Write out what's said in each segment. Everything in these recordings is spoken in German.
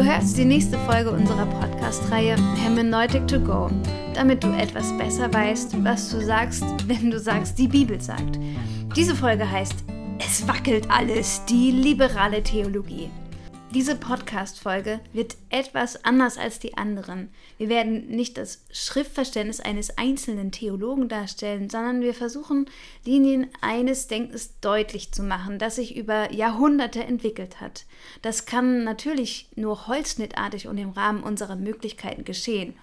Du hörst die nächste Folge unserer Podcast-Reihe Hermeneutic to Go, damit du etwas besser weißt, was du sagst, wenn du sagst, die Bibel sagt. Diese Folge heißt Es wackelt alles, die liberale Theologie. Diese Podcast-Folge wird etwas anders als die anderen. Wir werden nicht das Schriftverständnis eines einzelnen Theologen darstellen, sondern wir versuchen, Linien eines Denkens deutlich zu machen, das sich über Jahrhunderte entwickelt hat. Das kann natürlich nur holzschnittartig und im Rahmen unserer Möglichkeiten geschehen.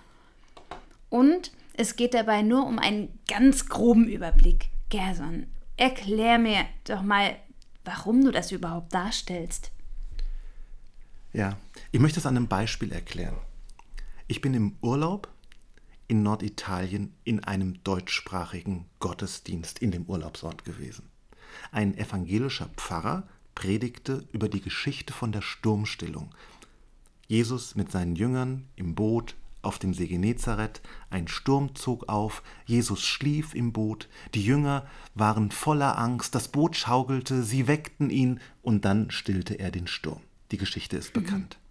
Und es geht dabei nur um einen ganz groben Überblick. Gerson, erklär mir doch mal, warum du das überhaupt darstellst. Ja, ich möchte es an einem Beispiel erklären. Ich bin im Urlaub in Norditalien in einem deutschsprachigen Gottesdienst in dem Urlaubsort gewesen. Ein evangelischer Pfarrer predigte über die Geschichte von der Sturmstillung. Jesus mit seinen Jüngern im Boot auf dem See Genezareth, ein Sturm zog auf, Jesus schlief im Boot, die Jünger waren voller Angst, das Boot schaukelte, sie weckten ihn und dann stillte er den Sturm. Die Geschichte ist bekannt. Mhm.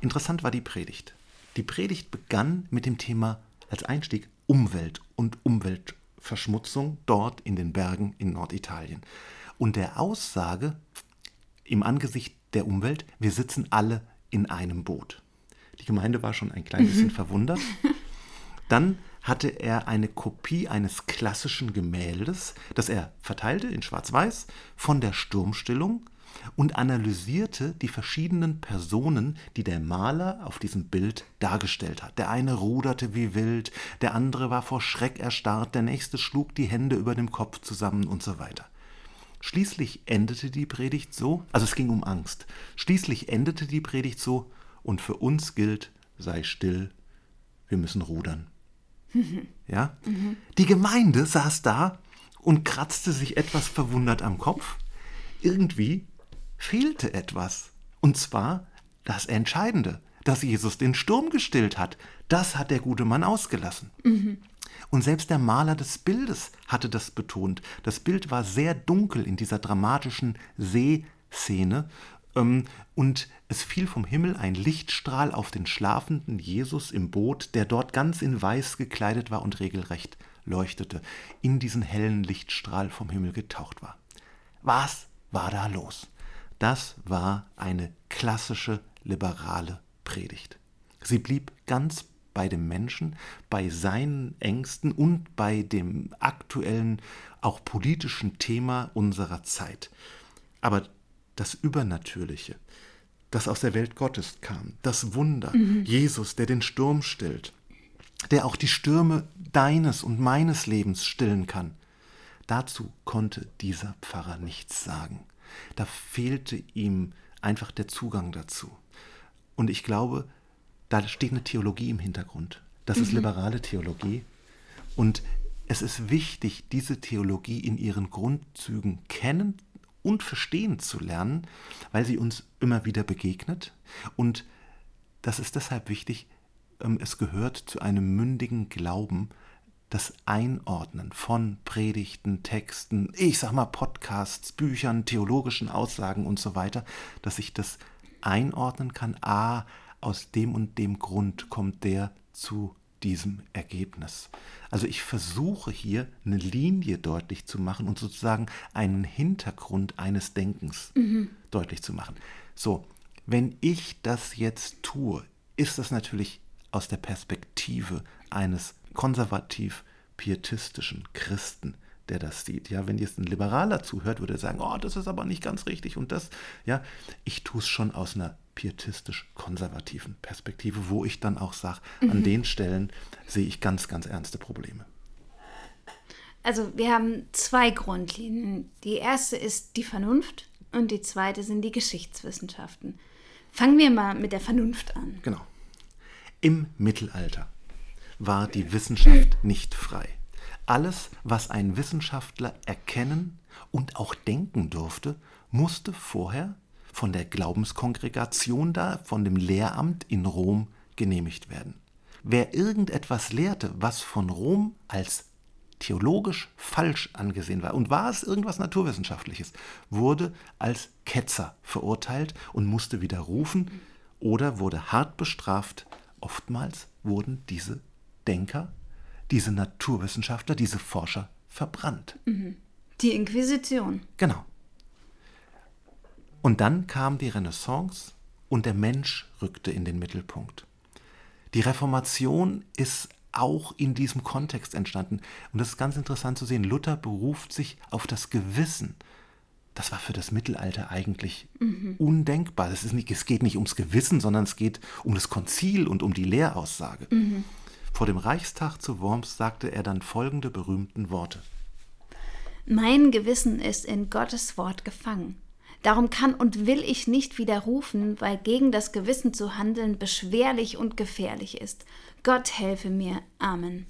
Interessant war die Predigt. Die Predigt begann mit dem Thema als Einstieg Umwelt und Umweltverschmutzung dort in den Bergen in Norditalien. Und der Aussage im Angesicht der Umwelt, wir sitzen alle in einem Boot. Die Gemeinde war schon ein klein bisschen mhm. verwundert. Dann hatte er eine Kopie eines klassischen Gemäldes, das er verteilte in Schwarz-Weiß von der Sturmstillung und analysierte die verschiedenen Personen, die der Maler auf diesem Bild dargestellt hat. Der eine ruderte wie wild, der andere war vor Schreck erstarrt, der nächste schlug die Hände über dem Kopf zusammen und so weiter. Schließlich endete die Predigt so, also es ging um Angst, schließlich endete die Predigt so, und für uns gilt, sei still, wir müssen rudern. ja? Mhm. Die Gemeinde saß da und kratzte sich etwas verwundert am Kopf. Irgendwie fehlte etwas. Und zwar das Entscheidende, dass Jesus den Sturm gestillt hat. Das hat der gute Mann ausgelassen. Mhm. Und selbst der Maler des Bildes hatte das betont. Das Bild war sehr dunkel in dieser dramatischen Seeszene. Ähm, und es fiel vom Himmel ein Lichtstrahl auf den schlafenden Jesus im Boot, der dort ganz in Weiß gekleidet war und regelrecht leuchtete, in diesen hellen Lichtstrahl vom Himmel getaucht war. Was war da los? Das war eine klassische liberale Predigt. Sie blieb ganz bei dem Menschen, bei seinen Ängsten und bei dem aktuellen, auch politischen Thema unserer Zeit. Aber das Übernatürliche, das aus der Welt Gottes kam, das Wunder, mhm. Jesus, der den Sturm stillt, der auch die Stürme deines und meines Lebens stillen kann, dazu konnte dieser Pfarrer nichts sagen. Da fehlte ihm einfach der Zugang dazu. Und ich glaube, da steht eine Theologie im Hintergrund. Das mhm. ist liberale Theologie. Und es ist wichtig, diese Theologie in ihren Grundzügen kennen und verstehen zu lernen, weil sie uns immer wieder begegnet. Und das ist deshalb wichtig, ähm, es gehört zu einem mündigen Glauben, das Einordnen von Predigten, Texten, ich sag mal Podcasts, Büchern, theologischen Aussagen und so weiter, dass ich das einordnen kann. Ah, aus dem und dem Grund kommt der zu diesem Ergebnis. Also ich versuche hier eine Linie deutlich zu machen und sozusagen einen Hintergrund eines Denkens mhm. deutlich zu machen. So, wenn ich das jetzt tue, ist das natürlich aus der Perspektive eines konservativ pietistischen Christen, der das sieht. Ja, wenn jetzt ein Liberaler zuhört, würde er sagen, oh, das ist aber nicht ganz richtig und das, ja, ich tue es schon aus einer pietistisch-konservativen Perspektive, wo ich dann auch sage, mhm. an den Stellen sehe ich ganz, ganz ernste Probleme. Also wir haben zwei Grundlinien. Die erste ist die Vernunft und die zweite sind die Geschichtswissenschaften. Fangen wir mal mit der Vernunft an. Genau. Im Mittelalter war die Wissenschaft nicht frei. Alles, was ein Wissenschaftler erkennen und auch denken durfte, musste vorher von der Glaubenskongregation da, von dem Lehramt in Rom genehmigt werden. Wer irgendetwas lehrte, was von Rom als theologisch falsch angesehen war, und war es irgendwas Naturwissenschaftliches, wurde als Ketzer verurteilt und musste widerrufen oder wurde hart bestraft. Oftmals wurden diese Denker, diese Naturwissenschaftler, diese Forscher verbrannt. Die Inquisition. Genau. Und dann kam die Renaissance und der Mensch rückte in den Mittelpunkt. Die Reformation ist auch in diesem Kontext entstanden. Und das ist ganz interessant zu sehen. Luther beruft sich auf das Gewissen. Das war für das Mittelalter eigentlich mhm. undenkbar. Es, ist nicht, es geht nicht ums Gewissen, sondern es geht um das Konzil und um die Lehraussage. Mhm. Vor dem Reichstag zu Worms sagte er dann folgende berühmten Worte. Mein Gewissen ist in Gottes Wort gefangen. Darum kann und will ich nicht widerrufen, weil gegen das Gewissen zu handeln beschwerlich und gefährlich ist. Gott helfe mir. Amen.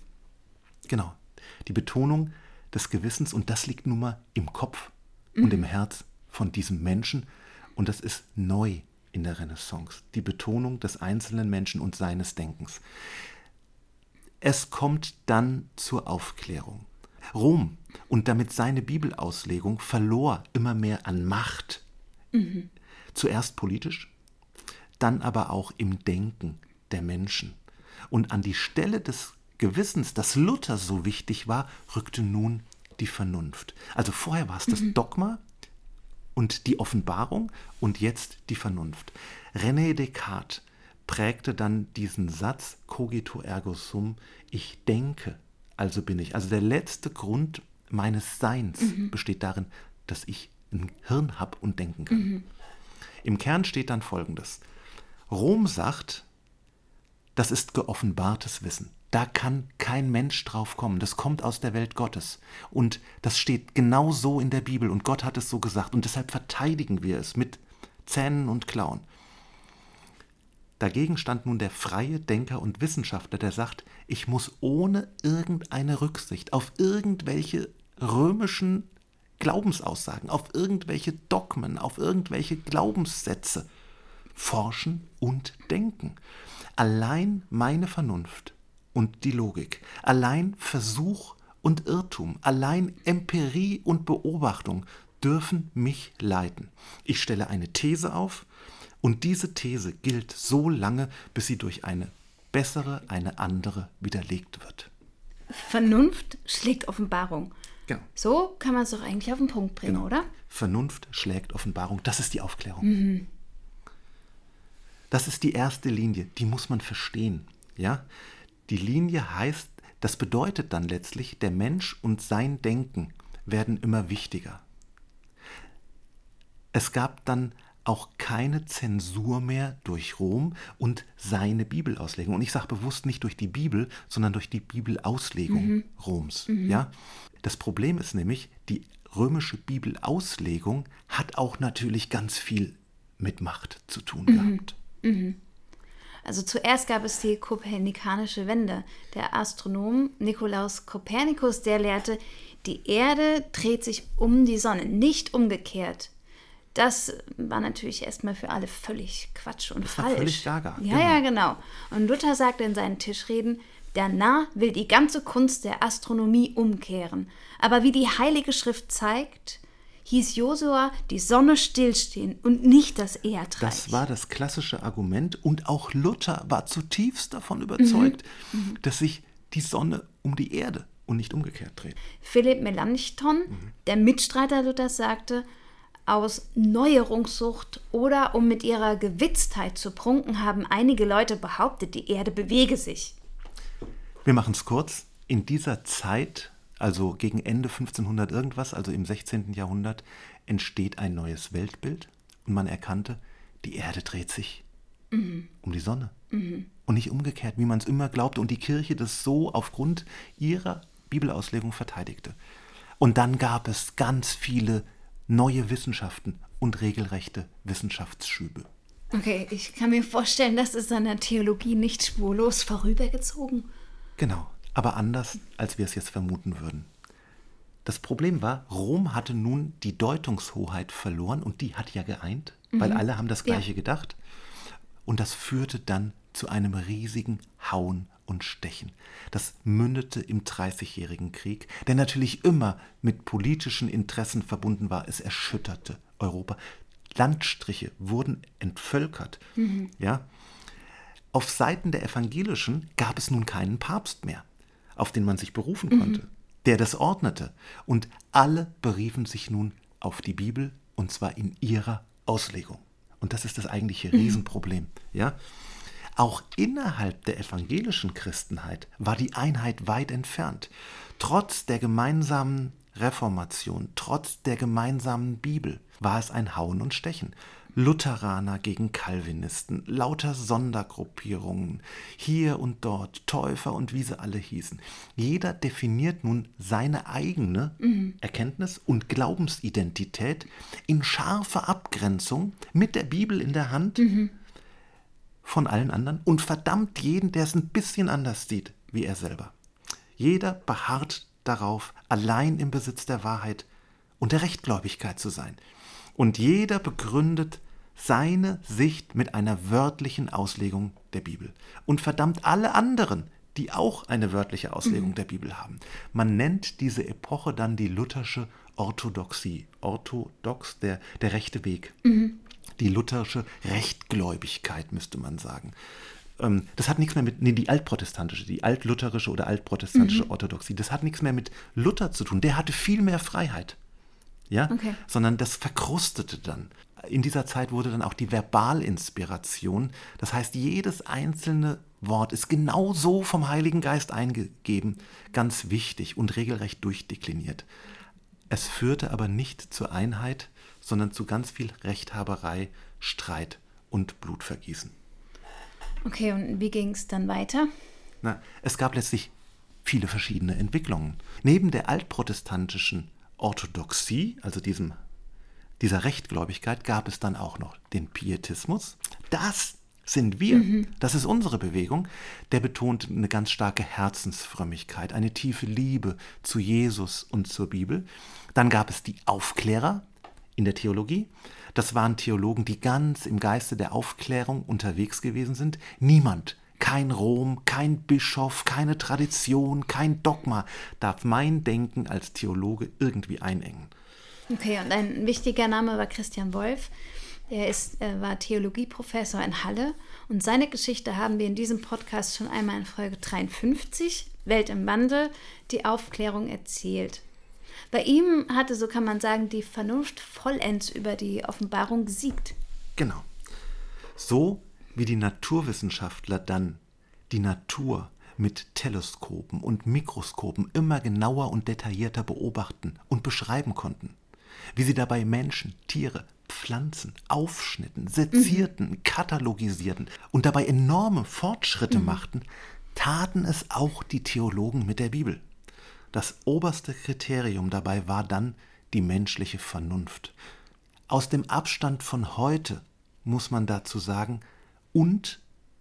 Genau. Die Betonung des Gewissens, und das liegt nun mal im Kopf mhm. und im Herz von diesem Menschen, und das ist neu in der Renaissance. Die Betonung des einzelnen Menschen und seines Denkens. Es kommt dann zur Aufklärung. Rom und damit seine Bibelauslegung verlor immer mehr an Macht. Mhm. Zuerst politisch, dann aber auch im Denken der Menschen. Und an die Stelle des Gewissens, das Luther so wichtig war, rückte nun die Vernunft. Also vorher war es das mhm. Dogma und die Offenbarung und jetzt die Vernunft. René Descartes prägte dann diesen Satz cogito ergo sum, ich denke, also bin ich. Also der letzte Grund meines Seins mhm. besteht darin, dass ich ein Hirn habe und denken kann. Mhm. Im Kern steht dann Folgendes. Rom sagt, das ist geoffenbartes Wissen. Da kann kein Mensch drauf kommen. Das kommt aus der Welt Gottes. Und das steht genau so in der Bibel. Und Gott hat es so gesagt. Und deshalb verteidigen wir es mit Zähnen und Klauen. Dagegen stand nun der freie Denker und Wissenschaftler, der sagt, ich muss ohne irgendeine Rücksicht auf irgendwelche römischen Glaubensaussagen, auf irgendwelche Dogmen, auf irgendwelche Glaubenssätze forschen und denken. Allein meine Vernunft und die Logik, allein Versuch und Irrtum, allein Empirie und Beobachtung dürfen mich leiten. Ich stelle eine These auf und diese These gilt so lange, bis sie durch eine bessere, eine andere widerlegt wird. Vernunft schlägt Offenbarung. Genau. So kann man es doch eigentlich auf den Punkt bringen, genau. oder? Vernunft schlägt Offenbarung. Das ist die Aufklärung. Mhm. Das ist die erste Linie, die muss man verstehen. Ja? Die Linie heißt, das bedeutet dann letztlich, der Mensch und sein Denken werden immer wichtiger. Es gab dann auch keine Zensur mehr durch Rom und seine Bibelauslegung. Und ich sage bewusst nicht durch die Bibel, sondern durch die Bibelauslegung mhm. Roms. Mhm. Ja? Das Problem ist nämlich, die römische Bibelauslegung hat auch natürlich ganz viel mit Macht zu tun mhm. gehabt. Mhm. Also zuerst gab es die kopernikanische Wende. Der Astronom Nikolaus Kopernikus, der lehrte, die Erde dreht sich um die Sonne, nicht umgekehrt. Das war natürlich erstmal für alle völlig Quatsch und das falsch. War völlig gaga. Ja, genau. ja, genau. Und Luther sagte in seinen Tischreden, der Narr will die ganze Kunst der Astronomie umkehren. Aber wie die Heilige Schrift zeigt, hieß Josua die Sonne stillstehen und nicht das Erdreich. Das war das klassische Argument und auch Luther war zutiefst davon überzeugt, mhm. mhm. dass sich die Sonne um die Erde und nicht umgekehrt dreht. Philipp Melanchthon, mhm. der Mitstreiter Luthers, sagte, aus Neuerungssucht oder um mit ihrer Gewitztheit zu prunken, haben einige Leute behauptet, die Erde bewege sich. Wir machen es kurz. In dieser Zeit also gegen Ende 1500 irgendwas, also im 16. Jahrhundert, entsteht ein neues Weltbild und man erkannte, die Erde dreht sich mhm. um die Sonne mhm. und nicht umgekehrt, wie man es immer glaubte und die Kirche das so aufgrund ihrer Bibelauslegung verteidigte. Und dann gab es ganz viele neue Wissenschaften und regelrechte Wissenschaftsschübe. Okay, ich kann mir vorstellen, das ist an der Theologie nicht spurlos vorübergezogen. Genau, aber anders, als wir es jetzt vermuten würden. Das Problem war, Rom hatte nun die Deutungshoheit verloren und die hat ja geeint, mhm. weil alle haben das Gleiche ja. gedacht. Und das führte dann zu einem riesigen Hauen und Stechen. Das mündete im Dreißigjährigen Krieg, der natürlich immer mit politischen Interessen verbunden war. Es erschütterte Europa. Landstriche wurden entvölkert. Ja? Auf Seiten der Evangelischen gab es nun keinen Papst mehr, auf den man sich berufen konnte, der das ordnete. Und alle beriefen sich nun auf die Bibel und zwar in ihrer Auslegung. Und das ist das eigentliche Riesenproblem. Ja? Auch innerhalb der evangelischen Christenheit war die Einheit weit entfernt. Trotz der gemeinsamen Reformation, trotz der gemeinsamen Bibel war es ein Hauen und Stechen. Lutheraner gegen Calvinisten, lauter Sondergruppierungen, hier und dort, Täufer und wie sie alle hießen. Jeder definiert nun seine eigene Erkenntnis und Glaubensidentität in scharfer Abgrenzung mit der Bibel in der Hand von allen anderen und verdammt jeden, der es ein bisschen anders sieht wie er selber. Jeder beharrt darauf, allein im Besitz der Wahrheit und der Rechtgläubigkeit zu sein. Und jeder begründet seine Sicht mit einer wörtlichen Auslegung der Bibel und verdammt alle anderen, die auch eine wörtliche Auslegung der Bibel haben. Man nennt diese Epoche dann die luthersche Orthodoxie. Orthodox, der, der rechte Weg. Die luthersche Rechtgläubigkeit, müsste man sagen. Ähm, Das hat nichts mehr mit, nee, die altprotestantische, die altlutherische oder altprotestantische Orthodoxie, das hat nichts mehr mit Luther zu tun. Der hatte viel mehr Freiheit. Ja? Okay. Sondern das verkrustete dann. In dieser Zeit wurde dann auch die Verbalinspiration. Das heißt, jedes einzelne Wort ist genau so vom Heiligen Geist eingegeben, ganz wichtig und regelrecht durchdekliniert. Es führte aber nicht zur Einheit, sondern zu ganz viel Rechthaberei, Streit und Blutvergießen. Okay, und wie ging es dann weiter? Na, es gab letztlich viele verschiedene Entwicklungen. Neben der altprotestantischen Orthodoxie, also diesem, dieser Rechtgläubigkeit, gab es dann auch noch den Pietismus. Das sind wir. Das ist unsere Bewegung. Der betont eine ganz starke Herzensfrömmigkeit, eine tiefe Liebe zu Jesus und zur Bibel. Dann gab es die Aufklärer in der Theologie. Das waren Theologen, die ganz im Geiste der Aufklärung unterwegs gewesen sind. Niemand, kein Rom, kein Bischof, keine Tradition, kein Dogma darf mein Denken als Theologe irgendwie einengen. Okay, und ein wichtiger Name war Christian Wolf. Er ist, äh, war Theologieprofessor in Halle und seine Geschichte haben wir in diesem Podcast schon einmal in Folge 53, Welt im Wandel, die Aufklärung erzählt. Bei ihm hatte, so kann man sagen, die Vernunft vollends über die Offenbarung gesiegt. Genau. So wie die Naturwissenschaftler dann die Natur mit Teleskopen und Mikroskopen immer genauer und detaillierter beobachten und beschreiben konnten. Wie sie dabei Menschen, Tiere, Pflanzen aufschnitten, sezierten, katalogisierten und dabei enorme Fortschritte machten, taten es auch die Theologen mit der Bibel. Das oberste Kriterium dabei war dann die menschliche Vernunft. Aus dem Abstand von heute muss man dazu sagen, und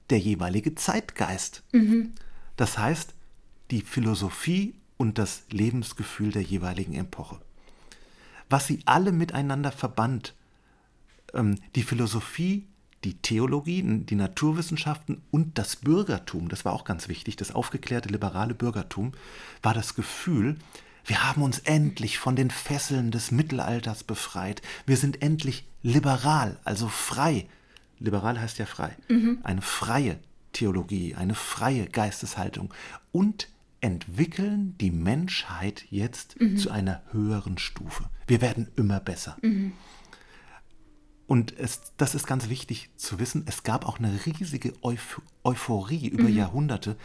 der jeweilige Zeitgeist. Das heißt, die Philosophie und das Lebensgefühl der jeweiligen Epoche. Was sie alle miteinander verband, ähm, die Philosophie, die Theologie, die Naturwissenschaften und das Bürgertum, das war auch ganz wichtig, das aufgeklärte liberale Bürgertum, war das Gefühl, wir haben uns endlich von den Fesseln des Mittelalters befreit. Wir sind endlich liberal, also frei. Liberal heißt ja frei. Eine freie Theologie, eine freie Geisteshaltung und entwickeln die Menschheit jetzt zu einer höheren Stufe. Wir werden immer besser. Und es, das ist ganz wichtig zu wissen, es gab auch eine riesige Euph Euphorie über Jahrhunderte.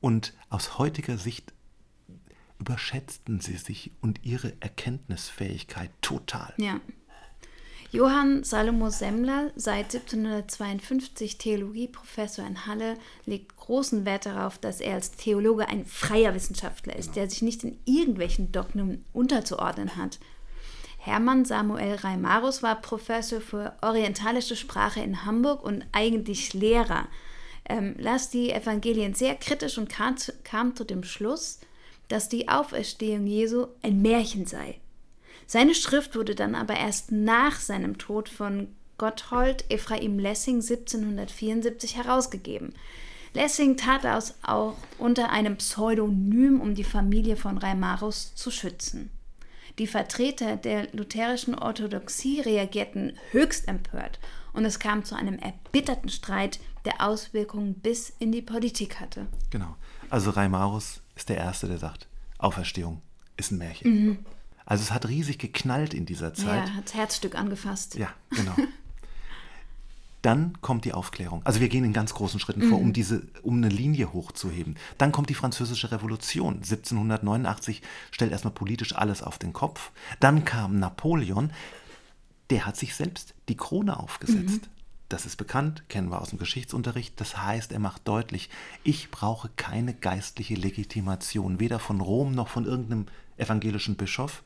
Und aus heutiger Sicht überschätzten sie sich und ihre Erkenntnisfähigkeit total. Ja. Johann Salomo Semmler, seit 1752 Theologieprofessor in Halle, legt großen Wert darauf, dass er als Theologe ein freier Wissenschaftler ist, der sich nicht in irgendwelchen Dogmen unterzuordnen hat. Hermann Samuel Reimarus war Professor für orientalische Sprache in Hamburg und eigentlich Lehrer. Ähm, las die Evangelien sehr kritisch und kam zu, kam zu dem Schluss, dass die Auferstehung Jesu ein Märchen sei. Seine Schrift wurde dann aber erst nach seinem Tod von Gotthold Ephraim Lessing 1774 herausgegeben. Lessing tat das auch unter einem Pseudonym, um die Familie von Reimarus zu schützen. Die Vertreter der lutherischen Orthodoxie reagierten höchst empört und es kam zu einem erbitterten Streit, der Auswirkungen bis in die Politik hatte. Genau. Also Reimarus ist der Erste, der sagt, Auferstehung ist ein Märchen. Mhm. Also es hat riesig geknallt in dieser Zeit. Ja, hat das Herzstück angefasst. Ja, genau. Dann kommt die Aufklärung. Also wir gehen in ganz großen Schritten mhm. vor, um diese, um eine Linie hochzuheben. Dann kommt die Französische Revolution. 1789 stellt erstmal politisch alles auf den Kopf. Dann kam Napoleon, der hat sich selbst die Krone aufgesetzt. Mhm. Das ist bekannt, kennen wir aus dem Geschichtsunterricht. Das heißt, er macht deutlich, ich brauche keine geistliche Legitimation, weder von Rom noch von irgendeinem evangelischen Bischof.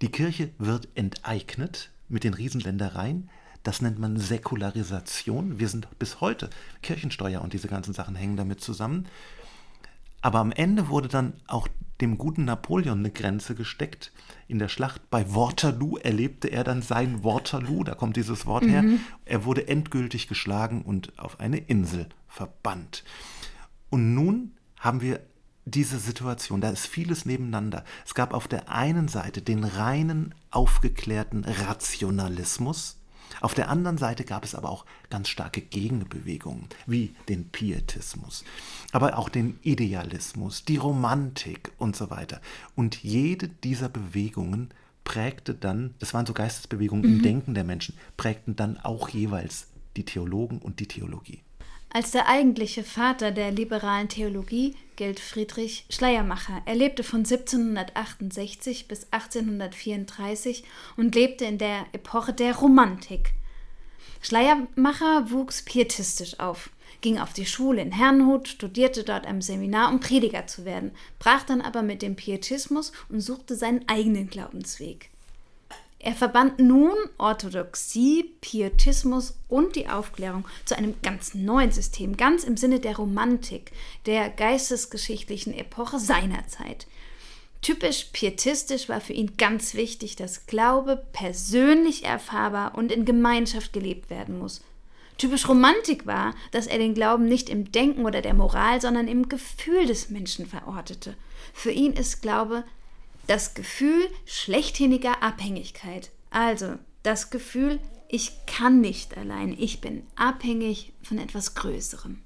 Die Kirche wird enteignet mit den Riesenländereien. Das nennt man Säkularisation. Wir sind bis heute, Kirchensteuer und diese ganzen Sachen hängen damit zusammen. Aber am Ende wurde dann auch dem guten Napoleon eine Grenze gesteckt. In der Schlacht bei Waterloo erlebte er dann sein Waterloo, da kommt dieses Wort her. Mhm. Er wurde endgültig geschlagen und auf eine Insel verbannt. Und nun haben wir diese Situation, da ist vieles nebeneinander. Es gab auf der einen Seite den reinen, aufgeklärten Rationalismus, auf der anderen Seite gab es aber auch ganz starke Gegenbewegungen, wie den Pietismus, aber auch den Idealismus, die Romantik und so weiter. Und jede dieser Bewegungen prägte dann, das waren so Geistesbewegungen mhm. im Denken der Menschen, prägten dann auch jeweils die Theologen und die Theologie. Als der eigentliche Vater der liberalen Theologie gilt Friedrich Schleiermacher. Er lebte von 1768 bis 1834 und lebte in der Epoche der Romantik. Schleiermacher wuchs pietistisch auf, ging auf die Schule in Herrnhut, studierte dort am Seminar, um Prediger zu werden, brach dann aber mit dem Pietismus und suchte seinen eigenen Glaubensweg. Er verband nun Orthodoxie, Pietismus und die Aufklärung zu einem ganz neuen System, ganz im Sinne der Romantik, der geistesgeschichtlichen Epoche seiner Zeit. Typisch pietistisch war für ihn ganz wichtig, dass Glaube persönlich erfahrbar und in Gemeinschaft gelebt werden muss. Typisch Romantik war, dass er den Glauben nicht im Denken oder der Moral, sondern im Gefühl des Menschen verortete. Für ihn ist Glaube das Gefühl schlechthiniger Abhängigkeit. Also das Gefühl, ich kann nicht allein, ich bin abhängig von etwas Größerem.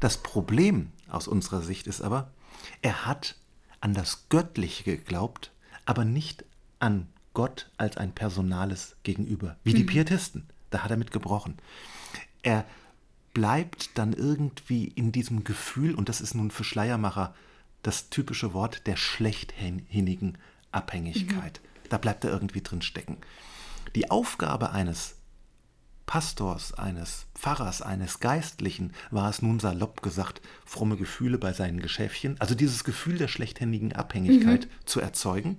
Das Problem aus unserer Sicht ist aber, er hat an das Göttliche geglaubt, aber nicht an Gott als ein personales Gegenüber, wie die mhm. Pietisten. Da hat er mit gebrochen. Er bleibt dann irgendwie in diesem Gefühl, und das ist nun für Schleiermacher das typische Wort der schlechthinigen Abhängigkeit. Mhm. Da bleibt er irgendwie drin stecken. Die Aufgabe eines Pastors, eines Pfarrers, eines Geistlichen war es nun salopp gesagt, fromme Gefühle bei seinen Geschäftchen, also dieses Gefühl der schlechthändigen Abhängigkeit mhm. zu erzeugen.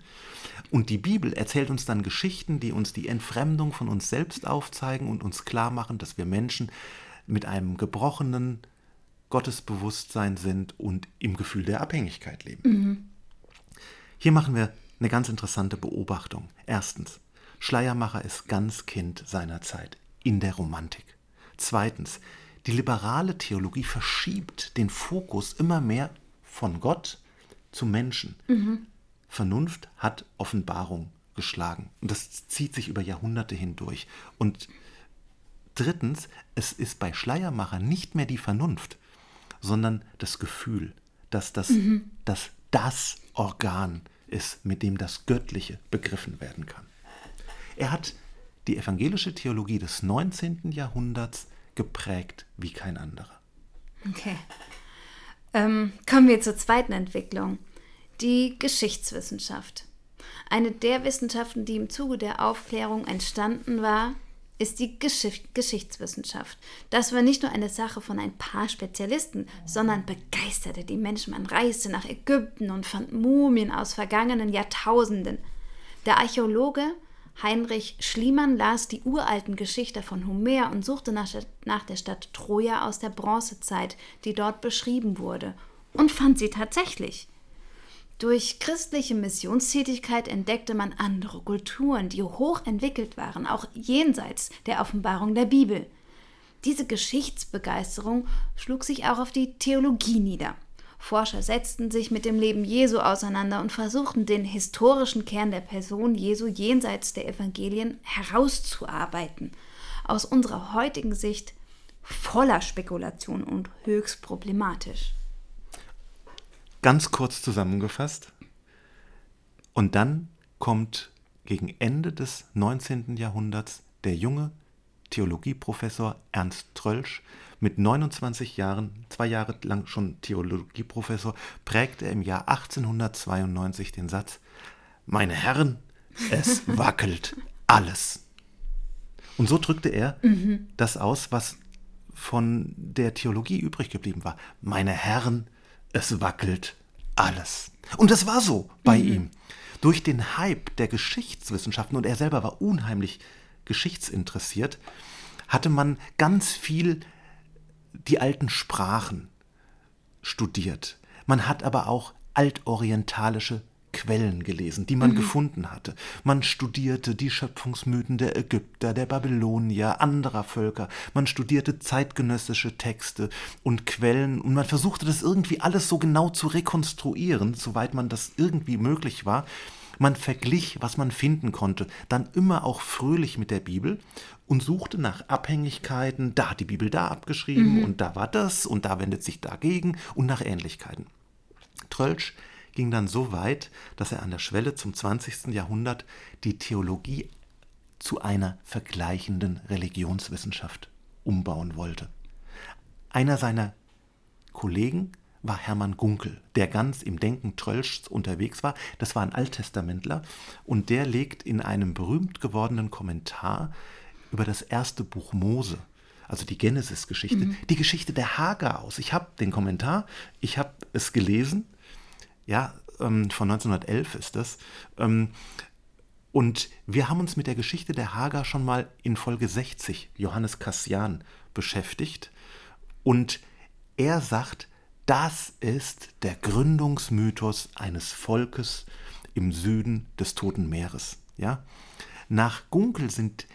Und die Bibel erzählt uns dann Geschichten, die uns die Entfremdung von uns selbst aufzeigen und uns klar machen, dass wir Menschen mit einem gebrochenen Gottesbewusstsein sind und im Gefühl der Abhängigkeit leben. Mhm. Hier machen wir eine ganz interessante Beobachtung. Erstens, Schleiermacher ist ganz Kind seiner Zeit in der Romantik. Zweitens, die liberale Theologie verschiebt den Fokus immer mehr von Gott zum Menschen. Mhm. Vernunft hat Offenbarung geschlagen. Und das zieht sich über Jahrhunderte hindurch. Und drittens, es ist bei Schleiermacher nicht mehr die Vernunft, sondern das Gefühl, dass das, mhm. dass das Organ ist, mit dem das Göttliche begriffen werden kann. Er hat die evangelische Theologie des 19. Jahrhunderts geprägt wie kein anderer. Okay. Ähm, kommen wir zur zweiten Entwicklung, die Geschichtswissenschaft. Eine der Wissenschaften, die im Zuge der Aufklärung entstanden war, ist die Geschicht Geschichtswissenschaft. Das war nicht nur eine Sache von ein paar Spezialisten, sondern begeisterte die Menschen. Man reiste nach Ägypten und fand Mumien aus vergangenen Jahrtausenden. Der Archäologe Heinrich Schliemann las die uralten Geschichten von Homer und suchte nach, nach der Stadt Troja aus der Bronzezeit, die dort beschrieben wurde, und fand sie tatsächlich. Durch christliche Missionstätigkeit entdeckte man andere Kulturen, die hoch entwickelt waren, auch jenseits der Offenbarung der Bibel. Diese Geschichtsbegeisterung schlug sich auch auf die Theologie nieder. Forscher setzten sich mit dem Leben Jesu auseinander und versuchten den historischen Kern der Person Jesu jenseits der Evangelien herauszuarbeiten. Aus unserer heutigen Sicht voller Spekulation und höchst problematisch. Ganz kurz zusammengefasst. Und dann kommt gegen Ende des 19. Jahrhunderts der junge Theologieprofessor Ernst Trölsch mit 29 Jahren, zwei Jahre lang schon Theologieprofessor, prägt er im Jahr 1892 den Satz, meine Herren, es wackelt alles. Und so drückte er mhm. das aus, was von der Theologie übrig geblieben war. Meine Herren, es wackelt alles. Und das war so bei mhm. ihm. Durch den Hype der Geschichtswissenschaften, und er selber war unheimlich geschichtsinteressiert, hatte man ganz viel die alten Sprachen studiert. Man hat aber auch altorientalische Quellen gelesen, die man mhm. gefunden hatte. Man studierte die Schöpfungsmythen der Ägypter, der Babylonier, anderer Völker. Man studierte zeitgenössische Texte und Quellen und man versuchte das irgendwie alles so genau zu rekonstruieren, soweit man das irgendwie möglich war. Man verglich, was man finden konnte, dann immer auch fröhlich mit der Bibel und suchte nach Abhängigkeiten. Da hat die Bibel da abgeschrieben mhm. und da war das und da wendet sich dagegen und nach Ähnlichkeiten. Trölsch ging dann so weit, dass er an der Schwelle zum 20. Jahrhundert die Theologie zu einer vergleichenden Religionswissenschaft umbauen wollte. Einer seiner Kollegen war Hermann Gunkel, der ganz im Denken Trölschs unterwegs war. Das war ein Alttestamentler und der legt in einem berühmt gewordenen Kommentar über das erste Buch Mose, also die Genesis-Geschichte, mhm. die Geschichte der Hagar aus. Ich habe den Kommentar, ich habe es gelesen, ja, ähm, von 1911 ist das. Ähm, und wir haben uns mit der Geschichte der Hagar schon mal in Folge 60, Johannes Kassian, beschäftigt. Und er sagt, das ist der Gründungsmythos eines Volkes im Süden des Toten Meeres. Ja? Nach Gunkel sind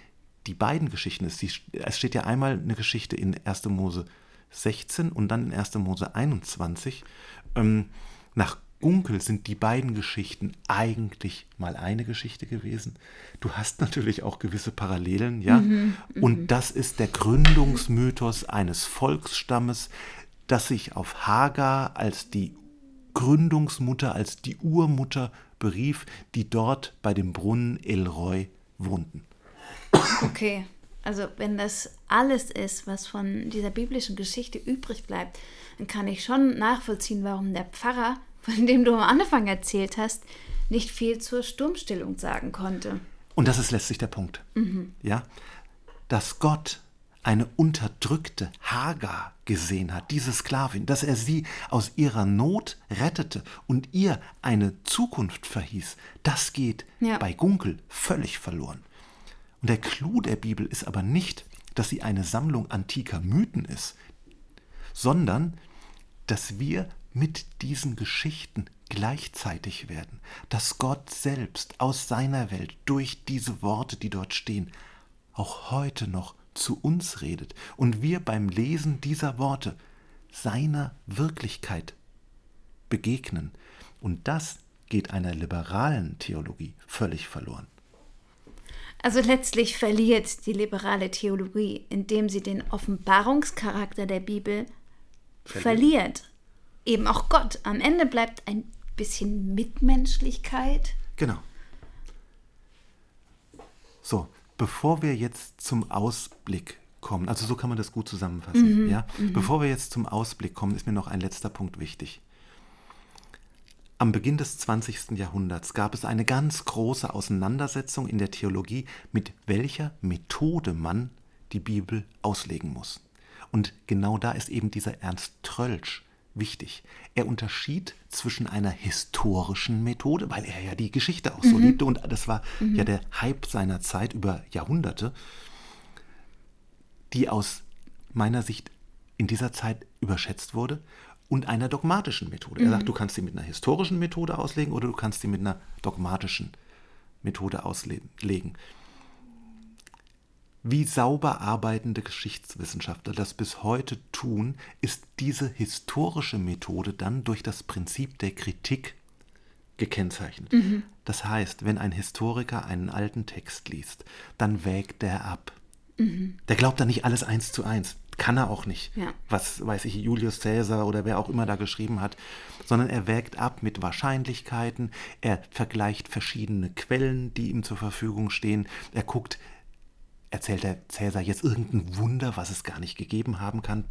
die beiden Geschichten, es steht ja einmal eine Geschichte in 1. Mose 16 und dann in 1. Mose 21. Ähm, nach Gunkel sind die beiden Geschichten eigentlich mal eine Geschichte gewesen. Du hast natürlich auch gewisse Parallelen, ja. Mhm, und mhm. das ist der Gründungsmythos eines Volksstammes, das sich auf Hagar als die Gründungsmutter, als die Urmutter berief, die dort bei dem Brunnen Elroy wohnten. Okay, also wenn das alles ist, was von dieser biblischen Geschichte übrig bleibt, dann kann ich schon nachvollziehen, warum der Pfarrer, von dem du am Anfang erzählt hast, nicht viel zur Sturmstillung sagen konnte. Und das ist letztlich der Punkt. Mhm. Ja, dass Gott eine unterdrückte Hagar gesehen hat, diese Sklavin, dass er sie aus ihrer Not rettete und ihr eine Zukunft verhieß, das geht ja. bei Gunkel völlig verloren. Und der Clou der Bibel ist aber nicht, dass sie eine Sammlung antiker Mythen ist, sondern dass wir mit diesen Geschichten gleichzeitig werden, dass Gott selbst aus seiner Welt durch diese Worte, die dort stehen, auch heute noch zu uns redet und wir beim Lesen dieser Worte seiner Wirklichkeit begegnen. Und das geht einer liberalen Theologie völlig verloren. Also letztlich verliert die liberale Theologie, indem sie den Offenbarungscharakter der Bibel verliert. verliert. Eben auch Gott. Am Ende bleibt ein bisschen Mitmenschlichkeit. Genau. So, bevor wir jetzt zum Ausblick kommen, also so kann man das gut zusammenfassen, mhm, ja? Mhm. Bevor wir jetzt zum Ausblick kommen, ist mir noch ein letzter Punkt wichtig. Am Beginn des 20. Jahrhunderts gab es eine ganz große Auseinandersetzung in der Theologie, mit welcher Methode man die Bibel auslegen muss. Und genau da ist eben dieser Ernst Trölsch wichtig. Er unterschied zwischen einer historischen Methode, weil er ja die Geschichte auch so mhm. liebte und das war mhm. ja der Hype seiner Zeit über Jahrhunderte, die aus meiner Sicht in dieser Zeit überschätzt wurde, und einer dogmatischen Methode. Mhm. Er sagt, mhm. du kannst sie mit einer historischen Methode auslegen oder du kannst sie mit einer dogmatischen Methode auslegen. Wie sauber arbeitende Geschichtswissenschaftler das bis heute tun, ist diese historische Methode dann durch das Prinzip der Kritik gekennzeichnet. Mhm. Das heißt, wenn ein Historiker einen alten Text liest, dann wägt der ab. Mhm. Der glaubt dann nicht alles eins zu eins. Kann er auch nicht. Ja. Was weiß ich, Julius Caesar oder wer auch immer da geschrieben hat. Sondern er wägt ab mit Wahrscheinlichkeiten. Er vergleicht verschiedene Quellen, die ihm zur Verfügung stehen. Er guckt, erzählt der Cäsar jetzt irgendein Wunder, was es gar nicht gegeben haben kann.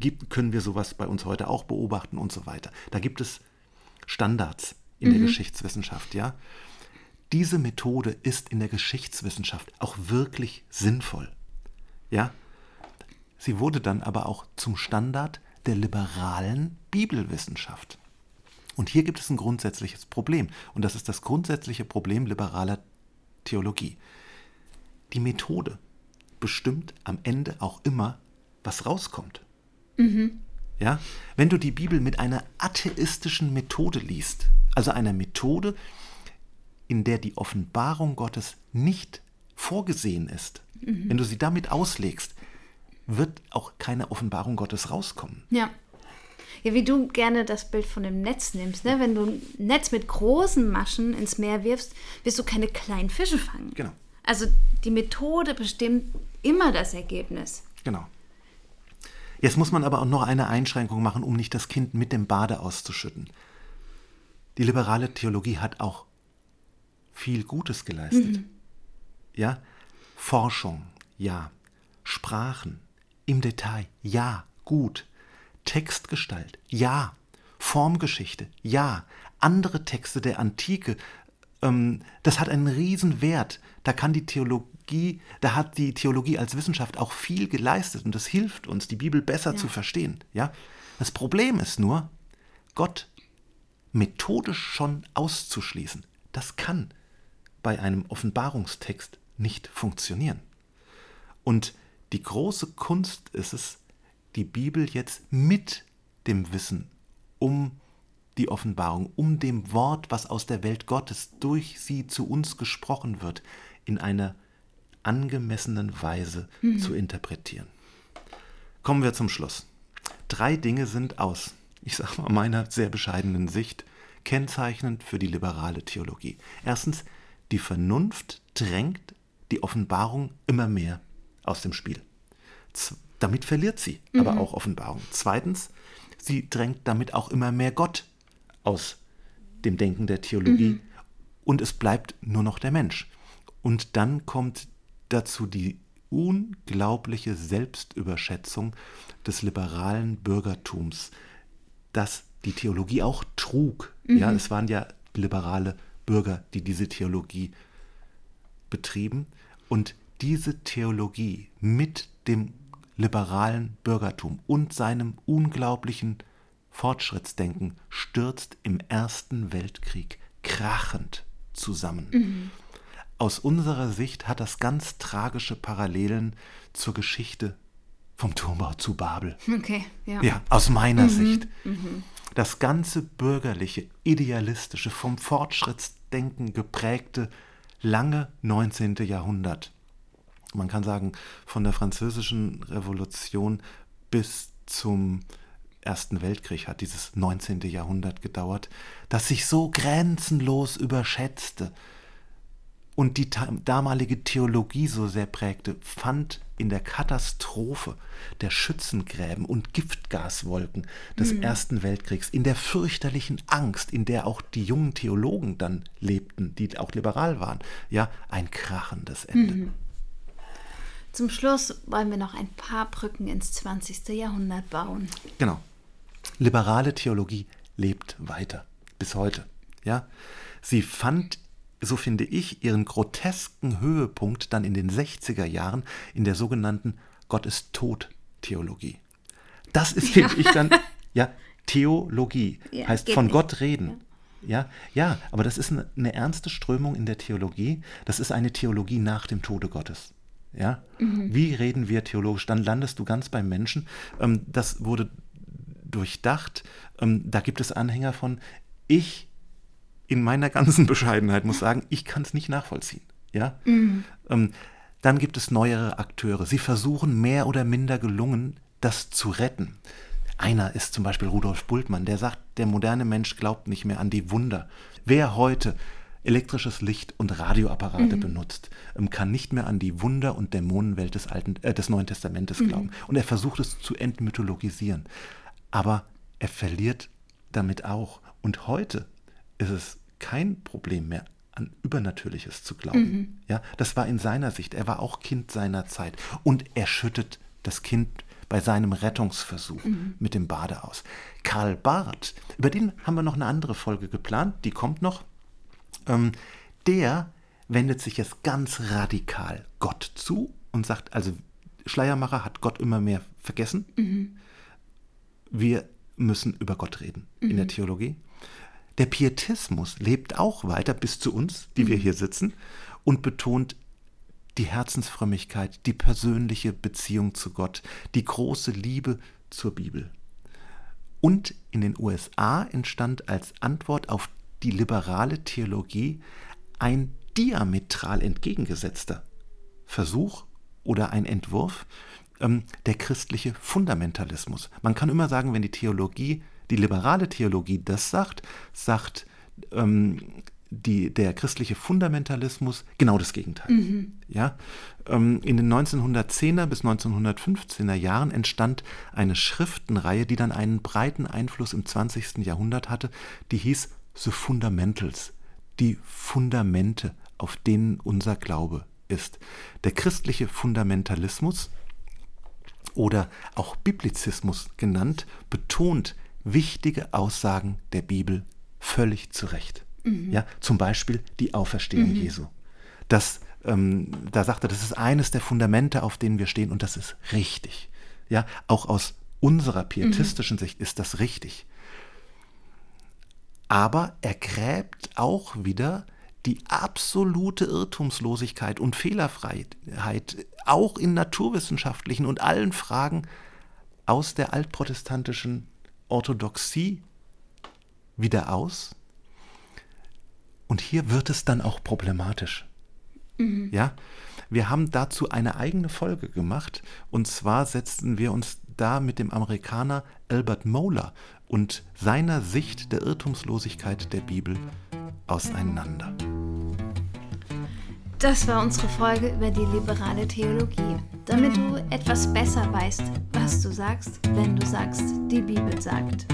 Gibt, können wir sowas bei uns heute auch beobachten und so weiter. Da gibt es Standards in mhm. der Geschichtswissenschaft, ja. Diese Methode ist in der Geschichtswissenschaft auch wirklich sinnvoll. Ja? Sie wurde dann aber auch zum Standard der liberalen Bibelwissenschaft. Und hier gibt es ein grundsätzliches Problem. Und das ist das grundsätzliche Problem liberaler Theologie. Die Methode bestimmt am Ende auch immer, was rauskommt. Mhm. Ja? Wenn du die Bibel mit einer atheistischen Methode liest, also einer Methode, in der die Offenbarung Gottes nicht vorgesehen ist, mhm. wenn du sie damit auslegst, wird auch keine Offenbarung Gottes rauskommen. Ja. Ja, wie du gerne das Bild von dem Netz nimmst. Ne? Wenn du ein Netz mit großen Maschen ins Meer wirfst, wirst du keine kleinen Fische fangen. Genau. Also die Methode bestimmt immer das Ergebnis. Genau. Jetzt muss man aber auch noch eine Einschränkung machen, um nicht das Kind mit dem Bade auszuschütten. Die liberale Theologie hat auch viel Gutes geleistet. Mhm. Ja, Forschung, ja. Sprachen, im Detail, ja, gut. Textgestalt, ja. Formgeschichte, ja. Andere Texte der Antike, ähm, das hat einen riesen Wert. Da kann die Theologie, da hat die Theologie als Wissenschaft auch viel geleistet und das hilft uns, die Bibel besser ja. zu verstehen. Ja? Das Problem ist nur, Gott methodisch schon auszuschließen, das kann bei einem Offenbarungstext nicht funktionieren. Und die große Kunst ist es, die Bibel jetzt mit dem Wissen um die Offenbarung, um dem Wort, was aus der Welt Gottes durch sie zu uns gesprochen wird, in einer angemessenen Weise mhm. zu interpretieren. Kommen wir zum Schluss. Drei Dinge sind aus ich sage mal, meiner sehr bescheidenen Sicht kennzeichnend für die liberale Theologie. Erstens, die Vernunft drängt die Offenbarung immer mehr aus dem Spiel. Z damit verliert sie mhm. aber auch Offenbarung. Zweitens, sie drängt damit auch immer mehr Gott aus dem Denken der Theologie mhm. und es bleibt nur noch der Mensch. Und dann kommt dazu die unglaubliche Selbstüberschätzung des liberalen Bürgertums, das die Theologie auch trug. Mhm. Ja, es waren ja liberale Bürger, die diese Theologie betrieben. Und diese Theologie mit dem liberalen Bürgertum und seinem unglaublichen Fortschrittsdenken stürzt im Ersten Weltkrieg krachend zusammen. Mhm. Aus unserer Sicht hat das ganz tragische Parallelen zur Geschichte vom Turmbau zu Babel. Okay, ja. Ja, aus meiner mhm, Sicht. Mhm. Das ganze bürgerliche, idealistische, vom Fortschrittsdenken geprägte, lange 19. Jahrhundert. Man kann sagen, von der französischen Revolution bis zum Ersten Weltkrieg hat dieses 19. Jahrhundert gedauert, das sich so grenzenlos überschätzte und die damalige Theologie so sehr prägte, fand in der Katastrophe der Schützengräben und Giftgaswolken des mhm. Ersten Weltkriegs, in der fürchterlichen Angst, in der auch die jungen Theologen dann lebten, die auch liberal waren, ja, ein krachendes Ende. Mhm. Zum Schluss wollen wir noch ein paar Brücken ins 20. Jahrhundert bauen. Genau. Liberale Theologie lebt weiter, bis heute. Ja? Sie fand so finde ich, ihren grotesken Höhepunkt dann in den 60er Jahren in der sogenannten Gott ist tot Theologie. Das ist, finde ja. ich, dann, ja, Theologie, ja, heißt von nicht. Gott reden. Ja. ja, ja, aber das ist eine, eine, ernste Strömung in der Theologie. Das ist eine Theologie nach dem Tode Gottes. Ja, mhm. wie reden wir theologisch? Dann landest du ganz beim Menschen. Ähm, das wurde durchdacht. Ähm, da gibt es Anhänger von, ich in meiner ganzen Bescheidenheit muss sagen, ich kann es nicht nachvollziehen. Ja? Mhm. Ähm, Dann gibt es neuere Akteure. Sie versuchen mehr oder minder gelungen, das zu retten. Einer ist zum Beispiel Rudolf Bultmann, der sagt, der moderne Mensch glaubt nicht mehr an die Wunder. Wer heute elektrisches Licht und Radioapparate mhm. benutzt, ähm, kann nicht mehr an die Wunder und Dämonenwelt des, Alten, äh, des Neuen Testamentes mhm. glauben. Und er versucht es zu entmythologisieren. Aber er verliert damit auch. Und heute ist es kein Problem mehr, an Übernatürliches zu glauben. Mhm. Ja, das war in seiner Sicht. Er war auch Kind seiner Zeit. Und er schüttet das Kind bei seinem Rettungsversuch mhm. mit dem Bade aus. Karl Barth, über den haben wir noch eine andere Folge geplant, die kommt noch. Ähm, der wendet sich jetzt ganz radikal Gott zu und sagt, also Schleiermacher hat Gott immer mehr vergessen. Mhm. Wir müssen über Gott reden mhm. in der mhm. Theologie. Der Pietismus lebt auch weiter bis zu uns, die mhm. wir hier sitzen, und betont die Herzensfrömmigkeit, die persönliche Beziehung zu Gott, die große Liebe zur Bibel. Und in den USA entstand als Antwort auf die liberale Theologie ein diametral entgegengesetzter Versuch oder ein Entwurf, ähm, der christliche Fundamentalismus. Man kann immer sagen, wenn die Theologie, die liberale Theologie das sagt, sagt ähm, die, der christliche Fundamentalismus genau das Gegenteil. Mhm. Ja? Ähm, in den 1910er bis 1915er Jahren entstand eine Schriftenreihe, die dann einen breiten Einfluss im 20. Jahrhundert hatte, die hieß The Fundamentals, die Fundamente, auf denen unser Glaube ist. Der christliche Fundamentalismus oder auch Biblizismus genannt, betont wichtige Aussagen der Bibel völlig zu Recht. Mhm. Ja, zum Beispiel die Auferstehung mhm. Jesu. Das, ähm, da sagt er, das ist eines der Fundamente, auf denen wir stehen und das ist richtig. Ja, auch aus unserer pietistischen mhm. Sicht ist das richtig. Aber er gräbt auch wieder die absolute Irrtumslosigkeit und Fehlerfreiheit, auch in naturwissenschaftlichen und allen Fragen aus der altprotestantischen Orthodoxie wieder aus und hier wird es dann auch problematisch. Mhm. Ja, wir haben dazu eine eigene Folge gemacht und zwar setzten wir uns da mit dem Amerikaner Albert Moeller und seiner Sicht der Irrtumslosigkeit der Bibel auseinander. Das war unsere Folge über die liberale Theologie, damit du etwas besser weißt, was du sagst, wenn du sagst, die Bibel sagt.